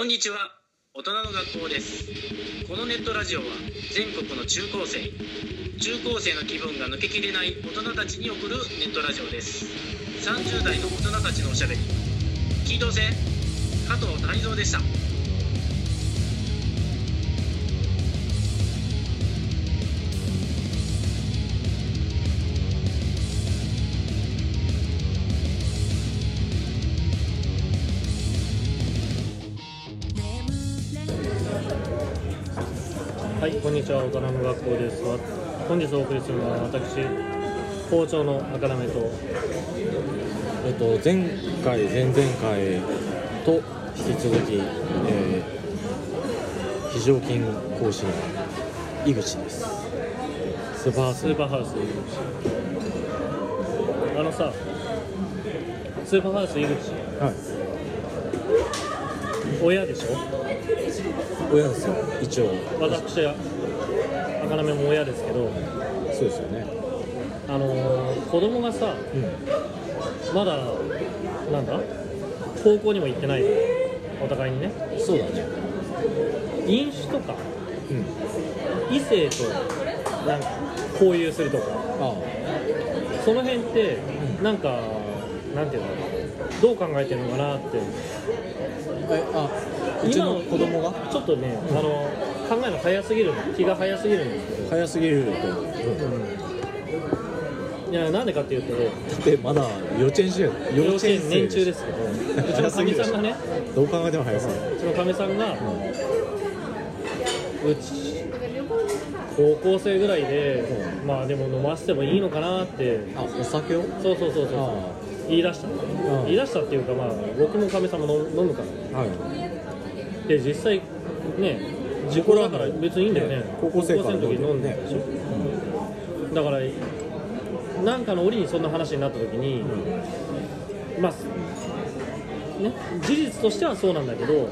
こんにちは。大人の学校です。このネットラジオは全国の中高生中高生の気分が抜けきれない大人たちに送るネットラジオです。30代の大人たちのおしゃべり。聞いとうせ。加藤泰造でした。ちは、大人の学校です。わ本日お送りするのは私、校長の赤なめと、えっと、前回、前々回と引き続き、えー、非常勤講師の井口です。スーパーハウススーパーハウス井口。あのさ、スーパーハウス井口、はい、親でしょ？親ですよ、一応。私、赤なめも親ですけど、そうですよね。あのー子供がさ、うまだ、なんだ高校にも行ってないお互いにね、ん、そうだね。飲酒とか、うん。異性と、なんか、交友するとか、あその辺って、なんか、なんていうの、どう考えてるのかなって、あ。え、あ、うちの子供が？ちょっとね、あの考えの早すぎるの、気が早すぎるんですけど、早すぎると。いや、なんでかっていうと、だってまだ幼稚園中幼稚園生年中ですけど、うちのかみさんがね、どう考えても早すぎる。うちのかみさんが、うち、高校生ぐらいで、まあでも飲ませてもいいのかなって、あ、お酒を？そうそうそうそうあ、言い出したの。ん言い出したっていうか、まあ、僕もかみさんも飲飲むから。あ。はい。で実際ね時効だから別にいいんだよね。高校生の時飲んで。るでしょ、だからなんかの折にそんな話になった時に、まあね事実としてはそうなんだけど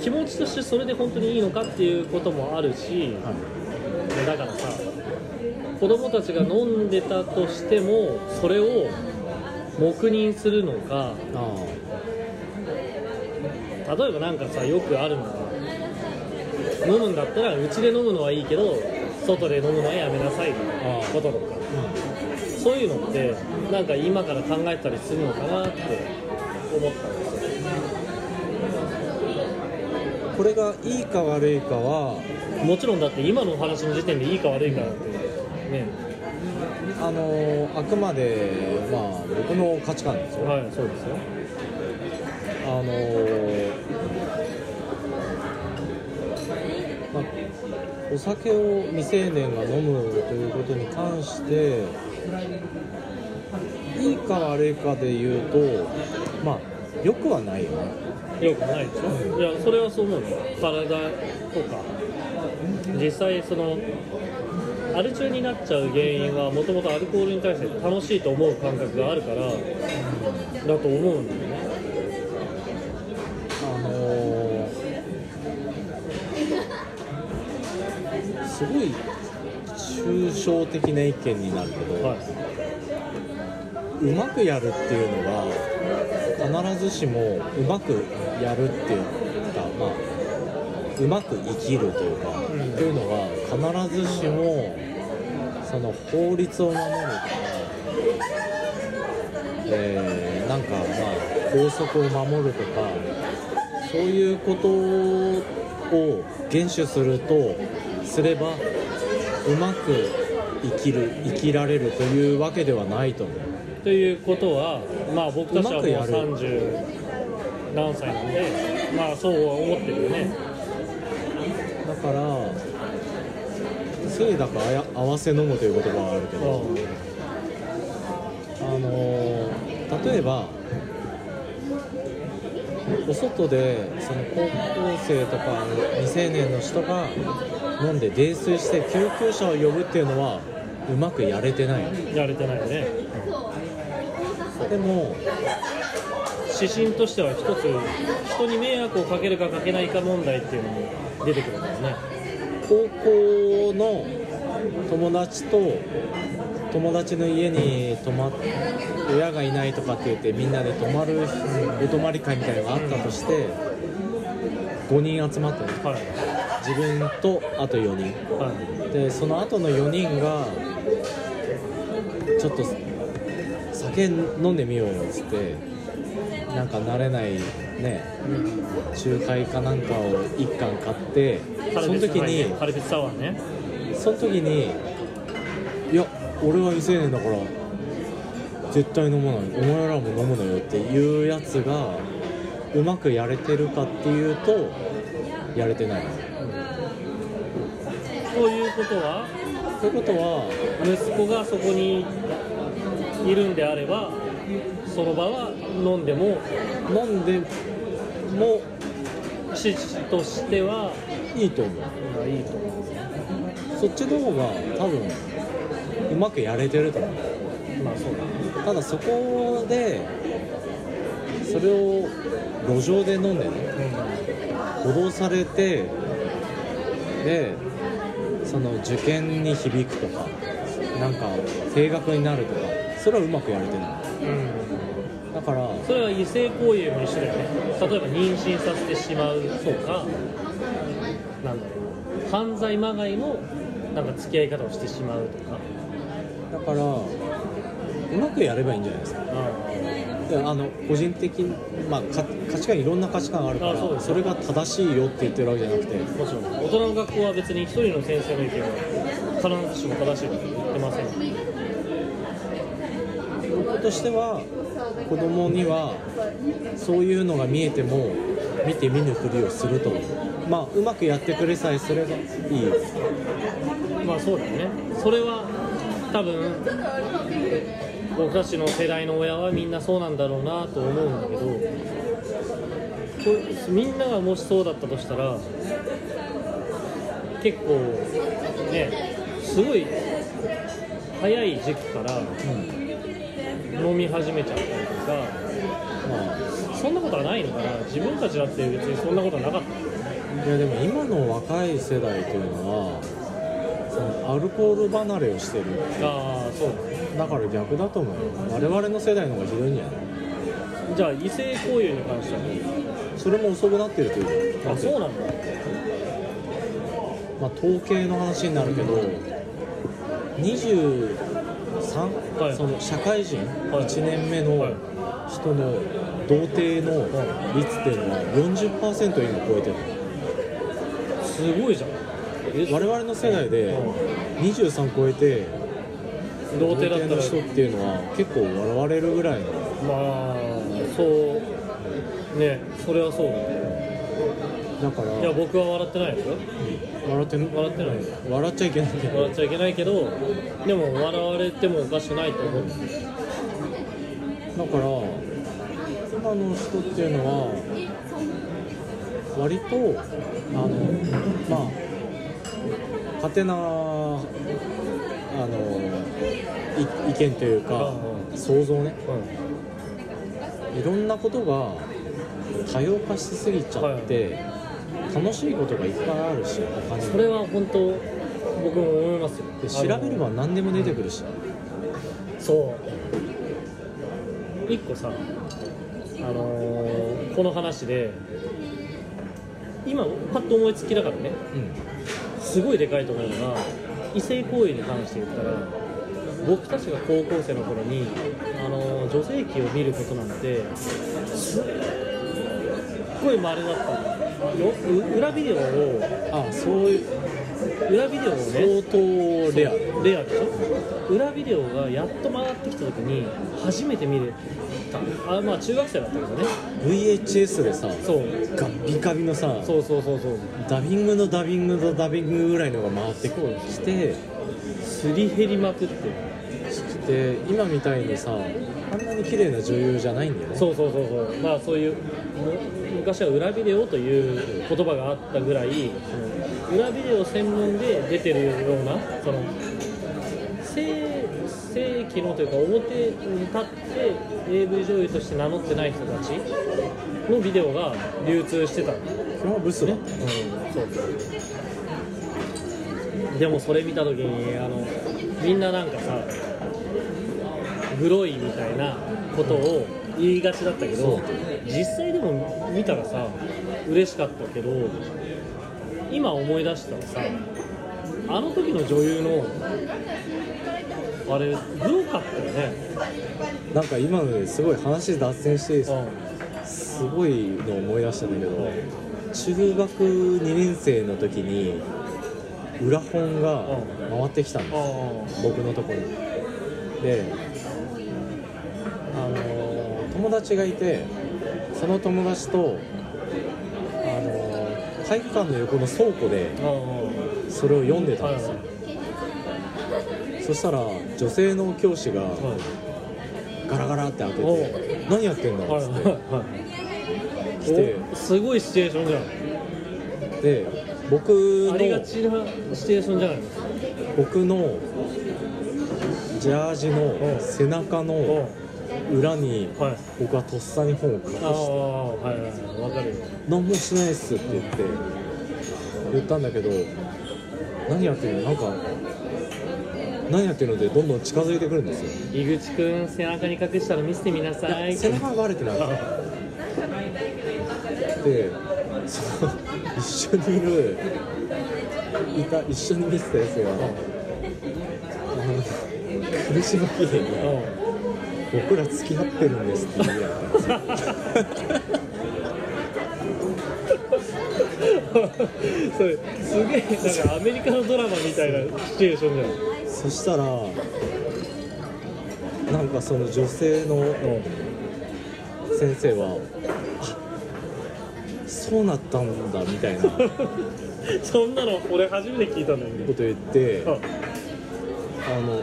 気持ちとしてそれで本当にいいのかっていうこともあるし、はい。だからさ子供たちが飲んでたとしてもそれを黙認するのかあ例えばなんかさよくあるのが飲むんだったらうちで飲むのはいいけど外で飲むのはやめなさいみたいなこととか。そういうのってなんか今から考えたりするのかなって思ったんですよ。あ。これがいいか悪いかは、もちろんだって今のお話の時点でいいか悪いかなんてね。あのーあくまで、まあ、僕の価値観ですよ。はいそうですよ。あのーまあ、お酒を未成年が飲むということに関していいか悪いかで言うとまあ良くはないよね。よくないでしょ？いやそれはそう思うよ。体とか。実際そのアル中になっちゃう原因はもともとアルコールに対して楽しいと思う感覚があるからだと思うんだよねすごい抽象的な意見になるけど、はうまくやるっていうのが必ずしもうまくやるっていうかまあうまく生きるというか、ん。っていうのが必ずしもその法律を守るとか、えーなんかまあ法則を守るとかそういうことを厳守するとすればうまく生きる生きられるというわけではないと思う。いということはまあ僕たちはもううまくやる。30何歳なんでまあそうは思ってるよね。だからせいだかあや合わせ飲むという言葉があるけど、あのー例えばお外でその高校生とか未成年の人が飲んで泥酔して救急車を呼ぶっていうのはうまくやれてないやれてないよね。でも指針としては一つ人に迷惑をかけるかかけないか問題っていうのも出てくるんだよね。高校の友達と友達の家に泊まっ親がいないとかって言ってみんなで泊まるお泊まり会みたいなのがあったとして5人集まってねはい自分とあと4人。はい。でその後の4人がちょっと酒飲んでみようよっつってなんか慣れないね中杯かなんかを1缶買ってその時にカルピスサワーね。その時にいや俺は未成年だから絶対飲まない。お前らも飲むのよっていうやつがうまくやれてるかっていうとやれてないということは？ということは息子がそこにいるんであればその場は飲んでも飲んでも父としてはいいと思う。まあいいと思う。そっちの方が多分うまくやれてると思う。まあそうだただそこでそれを路上で飲んでね補導されてでその受験に響くとかなんか定額になるとかそれはうまくやれてない。うん、だからそれは異性行為も一緒だよね。例えば妊娠させてしまうとかなんだろう。犯罪まがいのなんか付き合い方をしてしまうとか。だからうまくやればいいんじゃないですか。あであの個人的に、まあ、か価値観いろんな価値観があるからあそれが正しいよって言ってるわけじゃなくて。もちろん。大人の学校は別に一人の先生の意見は必ずしも正しいとは言ってません。僕としては子供にはそういうのが見えても見て見ぬふりをするとまあうまくやってくれさえすればいい。まあそうだよね。それは多分僕たちの世代の親はみんなそうなんだろうなと思うんだけどこみんながもしそうだったとしたら結構ねすごい早い時期から飲み始めちゃったりとかまそんなことはないのかな。自分たちだって別にそんなことはなかった。あいやでも今の若い世代というのはそのアルコール離れをしてるああそうだねだから逆だと思うよ。我々の世代の方がひどいんじゃない？じゃあ異性交友に関しては？それも遅くなってるというあそうなんだ。まあ、統計の話になるけど23、はい。その社会人はい。1年目のはい。人の童貞の率っていうのは40%今超えてる。すごいじゃん。我々の世代で23超えて童貞だった人っていうのは結構笑われるぐらいの。まあそう。ねそれはそうだね。だからいや僕は笑ってないですよ。笑って笑ってない笑っちゃいけないけど。笑っちゃいけないけどでも笑われてもおかしくないと思う。だから今の人っていうのは割とあのまあ勝手なあのい意見というかうん想像ね。ういろんなことが多様化しすぎちゃって楽しいことがいっぱいあるし他にそれは本当僕も思いますよ。で調べれば何でも出てくるし。そう。一個さあのーこの話で今パッと思いつきだからね。うん。すごいでかいと思うのが異性行為に関して言ったら僕たちが高校生の頃に、あの女性器を見ることなんてすっごい稀だったの。よう裏ビデオをあそういう。裏ビデオをね相当レア。レアでしょ？裏ビデオがやっと回ってきた時に初めて見れた。あまあ中学生だったけどね。VHS でさそう。ガッビガビのさそうそうそうそう。ダビングのダビングのダビングぐらいのが回ってきてすり減りまくってで今みたいにさあんなに綺麗な女優じゃないんだよね。そうそうそうそう。まあそういうむ昔は裏ビデオという言葉があったぐらいその裏ビデオ専門で出てるようなその正正規のというか表に立って AV 女優として名乗ってない人たちのビデオが流通してた。それはブスだ。うん、そう。でもそれ見た時にあのみんななんかさグロいみたいなことを言いがちだったけど実際でも見たらさ嬉しかったけど今思い出したらさあの時の女優のあれグロかったよね。なんか今のですごい話脱線してうん。すごいの思い出したんだけど中学2年生の時に裏本が回ってきたんですあ僕のところに。で達がいてその友達とあのー体育館の横の倉庫でそれを読んでたはいんですよ。そしたら女性の教師がはい。ガラガラって開けおて「何やってんだ?」はいっつって。はい。来て。おすごいシチュエーションじゃん。で僕ありがのちなシチュエーションじゃないの僕のジャージの背中のう。ん裏にはい。僕はとっさに本を隠してはいはいわかるよ。何もしないっすって言って言ったんだけど何やってるの？なんか何やってるのでどんどん近づいてくるんですよ。井口くん背中に隠したら見せてみなさい。背中はバレてない。でその一緒にいるいた一緒に見てたやつが苦し紛れにう僕ら付き合ってるんですって言うやったんですよんそれすげえなんかアメリカのドラマみたいなシチュエーションじゃん。そしたらなんかその女性の先生はあそうなったんだみたいな。こそんなの俺初めて聞いたんだけどと言ってああの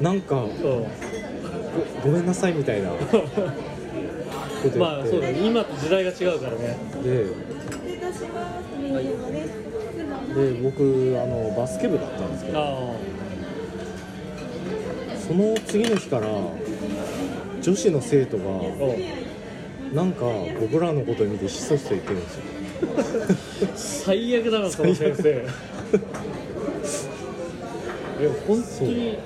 なんかうんごごめんなさいみたいなまあそうだね。今と時代が違うからね。でで僕あのバスケ部だったんですけど。あその次の日から女子の生徒がなんか僕らのことを見てひそひそ言ってるんですよ。最悪だなその先生。いや本当に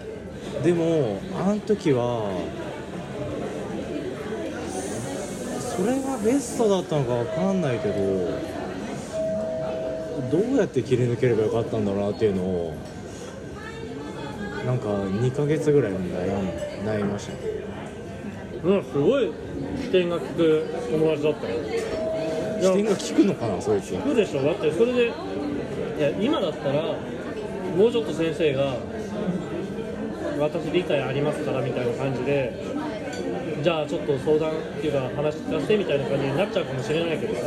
でもあの時はそれがベストだったのかわかんないけどどうやって切り抜ければよかったんだろうなっていうのをなんか2ヶ月ぐらい悩ん悩みましたね。うんすごい視点が利く友達だったよ。視点が効くのかなそいつ聞くでしょ。だってそれでいや今だったらもうちょっと先生が私理解ありますからみたいな感じでじゃあちょっと相談っていうか話聞かせてみたいな感じになっちゃうかもしれないけどさ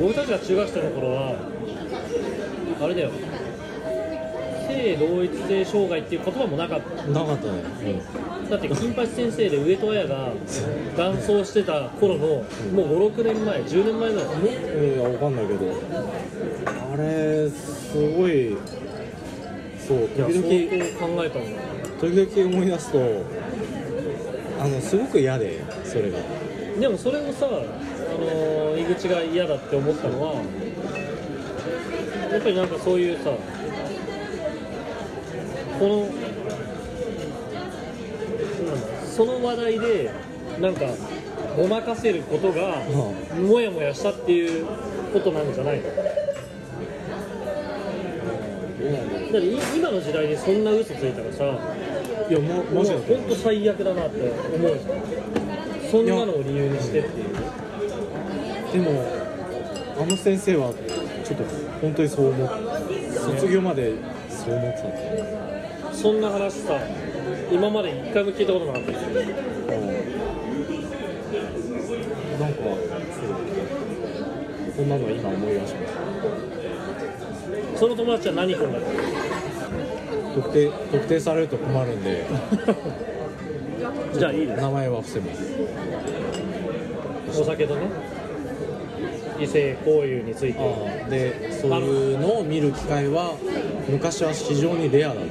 僕たちが中学生の頃はあれだよ。性同一性障害っていう言葉もなかった。なかったね、だって金八先生で上戸彩が男装してた頃のもう56年前10年前ぐらい。うん、いやわかんないけど。あれすごいそう時々考えたんだ時々思い出すとあのすごく嫌でそれが。でもそれをさ、あのー井口が嫌だって思ったのはやっぱりなんかそういうさこのなんだその話題でなんかごまかせることがもやもやしたっていうことなんじゃないの？だってい今の時代にそんな嘘ついたらさいやももうもしか本当最悪だなって思うじゃん。そんなのを理由にしてっていう。でもあの先生はちょっと本当にそう思っ卒業までそう思ってた。んですよそんな話さ今まで一回も聞いたことなかったですよ。なんかそうそんなのは今思い出しましその友達は何君だった？た特定特定されると困るんで。じゃあいいです。名前は伏せます。お酒とね異性交友について。でそういうのを見る機会は昔は非常にレアだったね。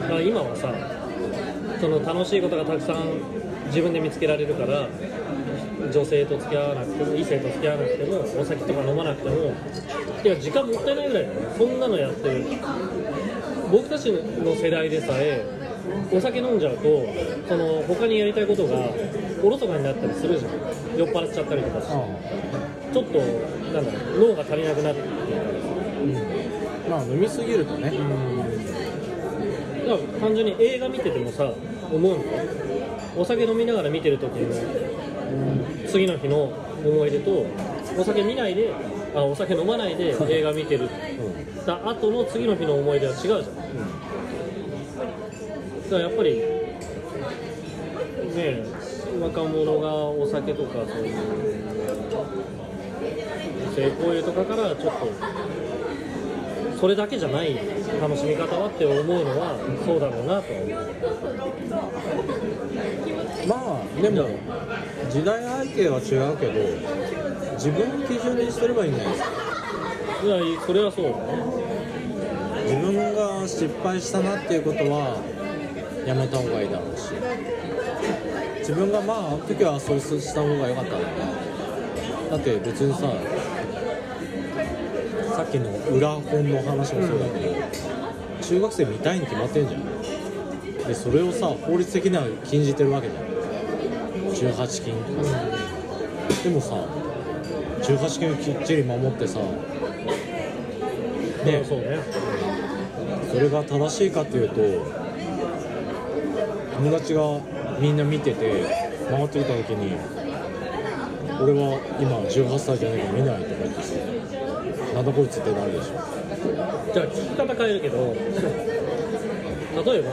だから今はさその楽しいことがたくさん自分で見つけられるから女性と付き合わなくても異性と付き合わなくてもお酒とか飲まなくてもいや時間もったいないぐらいそんなのやってる。僕たちの世代でさえお酒飲んじゃうとその他にやりたいことがおろそかになったりするじゃん。酔っ払っちゃったりとかして。ちょっとなんだろう脳が足りなくなってくるうん。まあ飲みすぎるとね。だから単純に映画見ててもさ思うのお酒飲みながら見てる時の次の日の思い出とお酒見ないであお酒飲まないで映画見てるた後の次の日の思い出は違うじゃん、だからやっぱりねえ若者がお酒とかそういう性行為とかからちょっとそれだけじゃない楽しみ方はって思うのはそうだろうなとは思う。まあでも時代背景は違うけど自分の基準にしてればいいんじゃないですかいやそれはそうだね。自分が失敗したなっていうことはやめた方がいいだろうし。自分がまああの時はそうした方が良かったのか。なだって別にささっきの裏本の話もそうだけど、中学生見たいに決まってんじゃん。でそれをさ法律的には禁じてるわけじゃん18禁とか。さでもさ18禁をきっちり守ってさねそうね。それが正しいかっていうと友達がみんな見てて回ってきた時に俺は今18歳じゃないから見ないとか言ってさなんだこいつってなるでしょ。じゃあ聞き方変えるけど例えば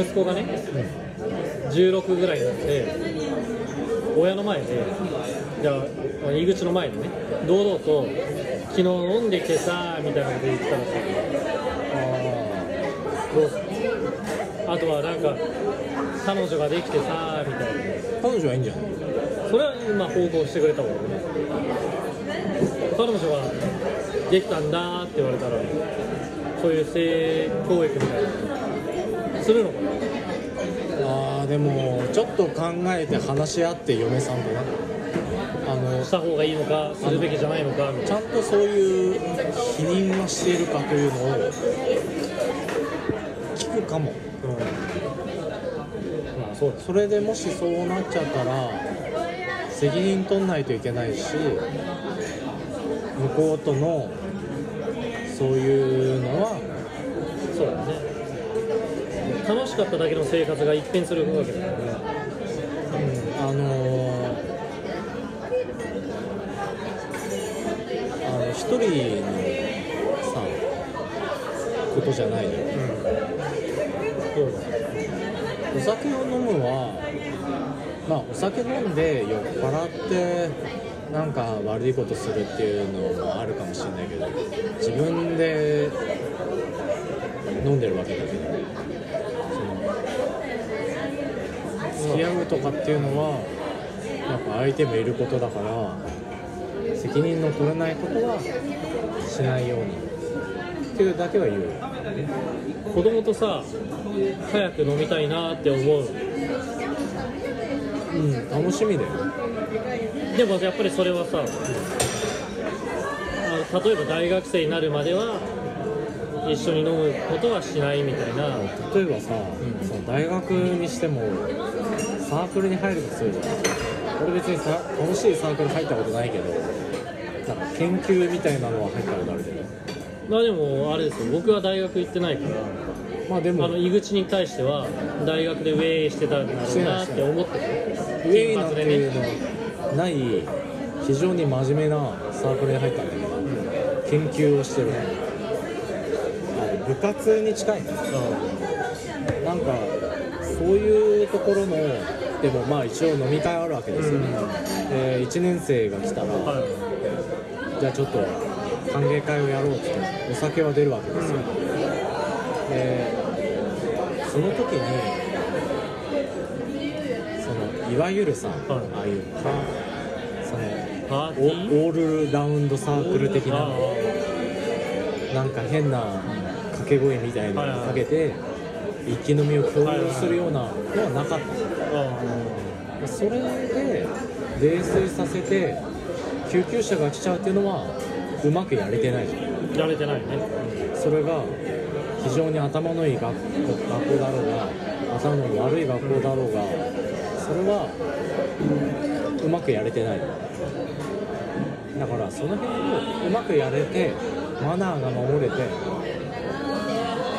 息子がね、16ぐらいになって親の前でじゃあ入り口の前でね堂々と「昨日飲んできてさ」みたいなこと言ったらさどうする？あとはなんか彼女ができてさみたいな。彼女はいいんじゃない？それはまあ報告してくれた方がいいね。彼女ができたんだって言われたらそういう性教育みたいなするのかな？でもちょっと考えて話し合って嫁さんとねあのした方がいいのかするべきじゃないのかちゃんとそういう否認はしているかというのを聞くかも。な、うん、まあそうそれでもしそうなっちゃったら責任取んないといけないし向こうとのそういうのはそうだね楽しかっただけの。生活が一変するわけだからうん。あのーあの一人のさことじゃないよそうだお酒を飲むはまあお酒飲ん。で酔っ払ってなん。か悪いことするっていうのもあるかもしれないけど自分で飲ん。でるわけだけどその付き合うとかっていうのはやっぱ相手もいることだから責任の取れないことはしないように。っていうだけは言う。子供とさ早く飲みたいなって思う。うん楽しみだよ。でもやっぱりそれはさあの例えば大学生になるまでは一緒に飲むことはしないみたいな。例えばさ、その大学にしてもサークルに入るとするじゃん俺別にさ楽しいサークル入ったことないけどなんか研究みたいなのは入ったことあるけど。まあでもあれですよ。僕は大学行ってないからまあでも。あの井口に対しては大学でウェイしてたんだろうなって思ってるウェイなんていうのない非常に真面目なサークルに入ったんだけど、研究をしてる。あ部活に近いねなんかそういうところのでもまあ一応飲み会あるわけですよ、うん。で1年生が来たら、はじゃあちょっと歓迎会をやろうってお酒は出るわけですよ、でその時にそのいわゆるさ、はい。ああいうかそのオールラウンドサークル的なあなんか変な掛け声みたいなのをかけて一気飲みを共有するようなのはなかったのあそれで泥酔させて救急車が来ちゃうっていうのはうまくやれてない。じゃんあやれてないね。それが非常に頭のいい学学校だろうが頭の悪い学校だろうがそれはうまくやれてない。だからその辺をうまくやれてマナーが守れて、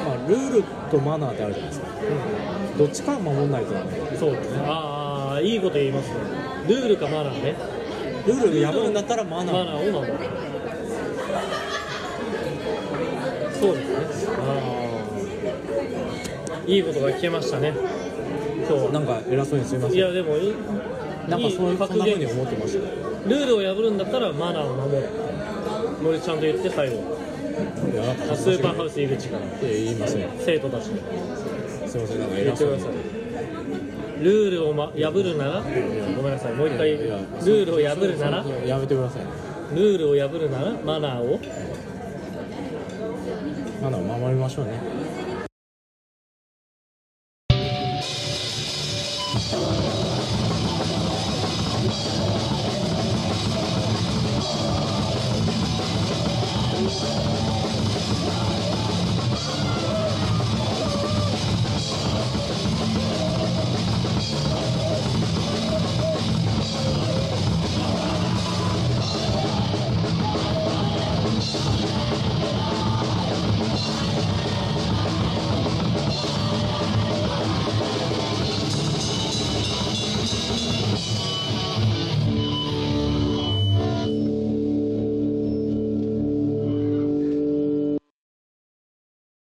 まあ、ルールとマナーってあるじゃないですか。どっちかは守んないとダメ。そうですね。ああいいこと言いますね。ルールかマナーね。ルール破るんだったらマナー。マナーを守るそうですね。ああいいことが聞けましたね。今日は。なんか偉そうにすいません。いやでもいいなんかそういいそんな風に格言思ってました。ルールを破るんだったらマナーを守る。森ちゃんと言って最後スーパーハウス井口から。言いません。生徒たちに。すいませんなんか偉そうにルールを、ま、破るなら？ごめんなさいもう一回。ルールを破るなら？やめてください。ルールを破るなら？マナーを？マナーを守りましょうね。